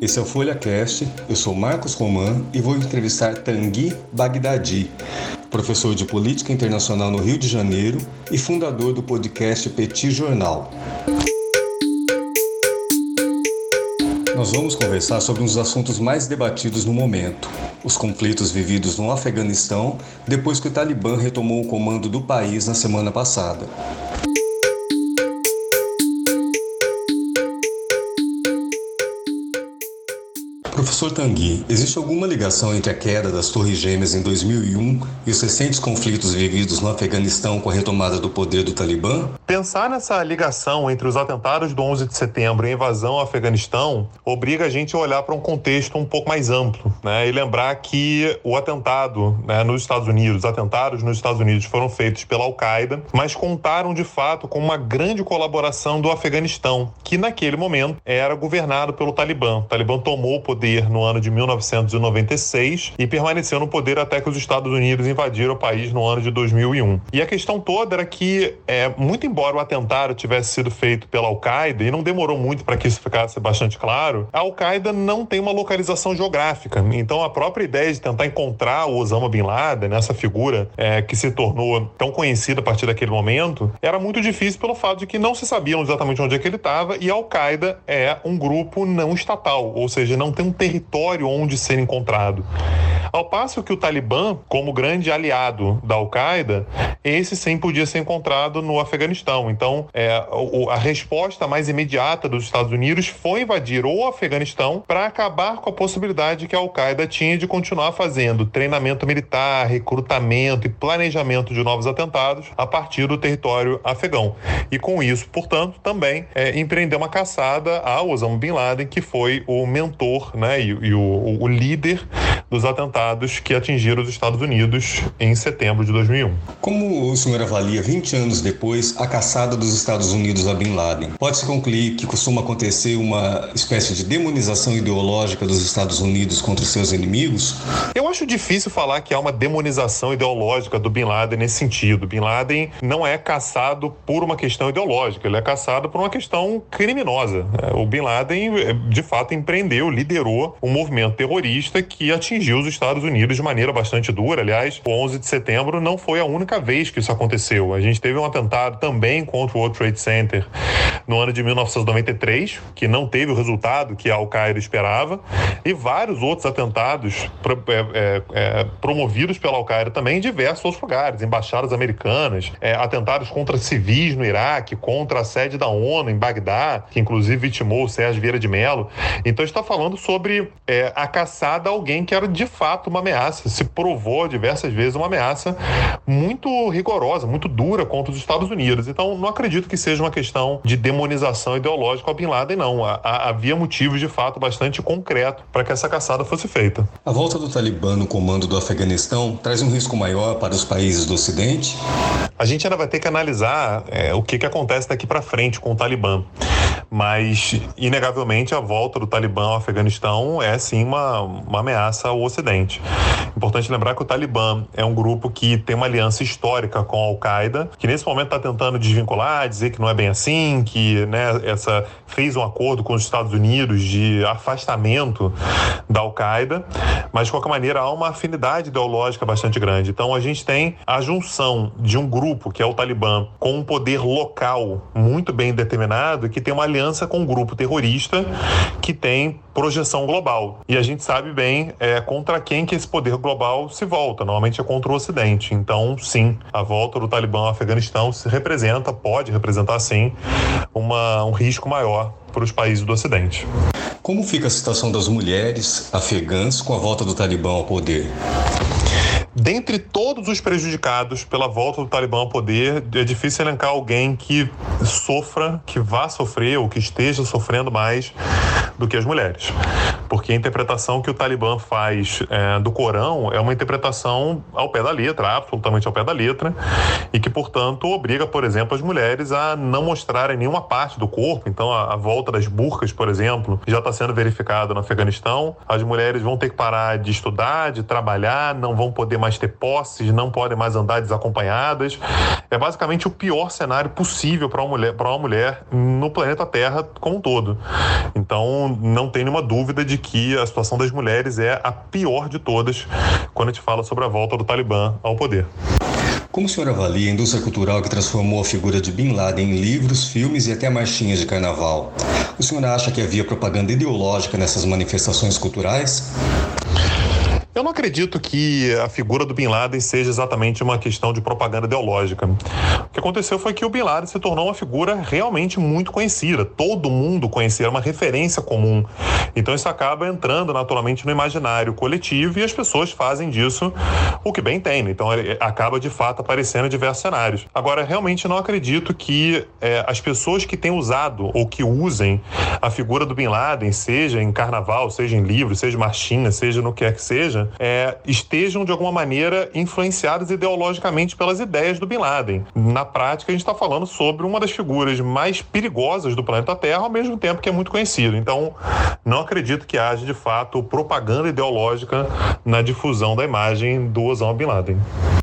Esse é o Folha Cast. Eu sou Marcos Roman e vou entrevistar Tanguy Bagdadi, professor de Política Internacional no Rio de Janeiro e fundador do podcast Petit Jornal. Nós vamos conversar sobre um dos assuntos mais debatidos no momento: os conflitos vividos no Afeganistão depois que o Talibã retomou o comando do país na semana passada. Professor Tanguy, existe alguma ligação entre a queda das Torres Gêmeas em 2001 e os recentes conflitos vividos no Afeganistão com a retomada do poder do Talibã? Pensar nessa ligação entre os atentados do 11 de setembro e a invasão ao Afeganistão obriga a gente a olhar para um contexto um pouco mais amplo, né? E lembrar que o atentado né, nos Estados Unidos, os atentados nos Estados Unidos foram feitos pela Al-Qaeda, mas contaram de fato com uma grande colaboração do Afeganistão, que naquele momento era governado pelo Talibã. O Talibã tomou o poder no ano de 1996 e permaneceu no poder até que os Estados Unidos invadiram o país no ano de 2001. E a questão toda era que, é, muito embora o atentado tivesse sido feito pela Al-Qaeda, e não demorou muito para que isso ficasse bastante claro, a Al-Qaeda não tem uma localização geográfica. Então, a própria ideia de tentar encontrar o Osama Bin Laden, essa figura é, que se tornou tão conhecida a partir daquele momento, era muito difícil pelo fato de que não se sabiam exatamente onde é que ele estava e a Al-Qaeda é um grupo não estatal, ou seja, não tem um território onde ser encontrado. Ao passo que o Talibã, como grande aliado da Al-Qaeda, esse sim podia ser encontrado no Afeganistão. Então, é, a resposta mais imediata dos Estados Unidos foi invadir o Afeganistão para acabar com a possibilidade que a Al-Qaeda tinha de continuar fazendo treinamento militar, recrutamento e planejamento de novos atentados a partir do território afegão. E com isso, portanto, também é, empreender uma caçada ao Osama Bin Laden, que foi o mentor né, e, e o, o líder dos atentados que atingiram os Estados Unidos em setembro de 2001. Como o senhor avalia, 20 anos depois, a caçada dos Estados Unidos a Bin Laden? Pode-se concluir que costuma acontecer uma espécie de demonização ideológica dos Estados Unidos contra os seus inimigos? Eu acho difícil falar que há uma demonização ideológica do Bin Laden nesse sentido. Bin Laden não é caçado por uma questão ideológica, ele é caçado por uma questão criminosa. O Bin Laden, de fato, empreendeu, liderou um movimento terrorista que atingiu atingiu os Estados Unidos de maneira bastante dura. Aliás, o 11 de setembro não foi a única vez que isso aconteceu. A gente teve um atentado também contra o World Trade Center no ano de 1993, que não teve o resultado que a Al-Qaeda esperava, e vários outros atentados é, é, é, promovidos pela Al-Qaeda também em diversos outros lugares, embaixadas americanas, é, atentados contra civis no Iraque, contra a sede da ONU em Bagdá, que inclusive vitimou o Sérgio Vieira de Mello. Então está falando sobre é, a caçada a alguém que era de fato uma ameaça, se provou diversas vezes uma ameaça muito rigorosa, muito dura contra os Estados Unidos. Então, não acredito que seja uma questão de demonização ideológica ao Bin Laden, não. Havia motivos de fato bastante concretos para que essa caçada fosse feita. A volta do Talibã no comando do Afeganistão traz um risco maior para os países do Ocidente? A gente ainda vai ter que analisar é, o que, que acontece daqui para frente com o Talibã mas inegavelmente a volta do Talibã ao Afeganistão é sim uma, uma ameaça ao Ocidente. Importante lembrar que o Talibã é um grupo que tem uma aliança histórica com a Al-Qaeda, que nesse momento está tentando desvincular, dizer que não é bem assim, que né, essa fez um acordo com os Estados Unidos de afastamento da Al-Qaeda, mas de qualquer maneira há uma afinidade ideológica bastante grande. Então a gente tem a junção de um grupo que é o Talibã com um poder local muito bem determinado que tem uma aliança com um grupo terrorista que tem projeção global. E a gente sabe bem é, contra quem que esse poder global se volta. Normalmente é contra o Ocidente. Então, sim, a volta do Talibã ao Afeganistão se representa, pode representar, sim, uma, um risco maior para os países do Ocidente. Como fica a situação das mulheres afegãs com a volta do Talibã ao poder? Dentre todos os prejudicados pela volta do Talibã ao poder, é difícil elencar alguém que sofra, que vá sofrer ou que esteja sofrendo mais do que as mulheres. Porque a interpretação que o Talibã faz é, do Corão é uma interpretação ao pé da letra, absolutamente ao pé da letra, e que, portanto, obriga, por exemplo, as mulheres a não mostrarem nenhuma parte do corpo. Então, a, a volta das burcas, por exemplo, já está sendo verificado no Afeganistão. As mulheres vão ter que parar de estudar, de trabalhar, não vão poder mais ter posses, não podem mais andar desacompanhadas. É basicamente o pior cenário possível para uma mulher, uma mulher no planeta Terra como um todo. Então, não tem nenhuma dúvida de que a situação das mulheres é a pior de todas quando a gente fala sobre a volta do Talibã ao poder. Como o senhor avalia a indústria cultural que transformou a figura de Bin Laden em livros, filmes e até marchinhas de carnaval? O senhor acha que havia propaganda ideológica nessas manifestações culturais? Eu não acredito que a figura do Bin Laden seja exatamente uma questão de propaganda ideológica. O que aconteceu foi que o Bin Laden se tornou uma figura realmente muito conhecida. Todo mundo conhecia, era uma referência comum. Então isso acaba entrando naturalmente no imaginário coletivo e as pessoas fazem disso o que bem entendem. Então ele acaba de fato aparecendo em diversos cenários. Agora, realmente não acredito que é, as pessoas que têm usado ou que usem a figura do Bin Laden, seja em carnaval, seja em livro, seja em marchinha, seja no que quer que seja, é, estejam de alguma maneira influenciadas ideologicamente pelas ideias do Bin Laden. Na prática, a gente está falando sobre uma das figuras mais perigosas do planeta Terra, ao mesmo tempo que é muito conhecido. Então, não acredito que haja de fato propaganda ideológica na difusão da imagem do Osama Bin Laden.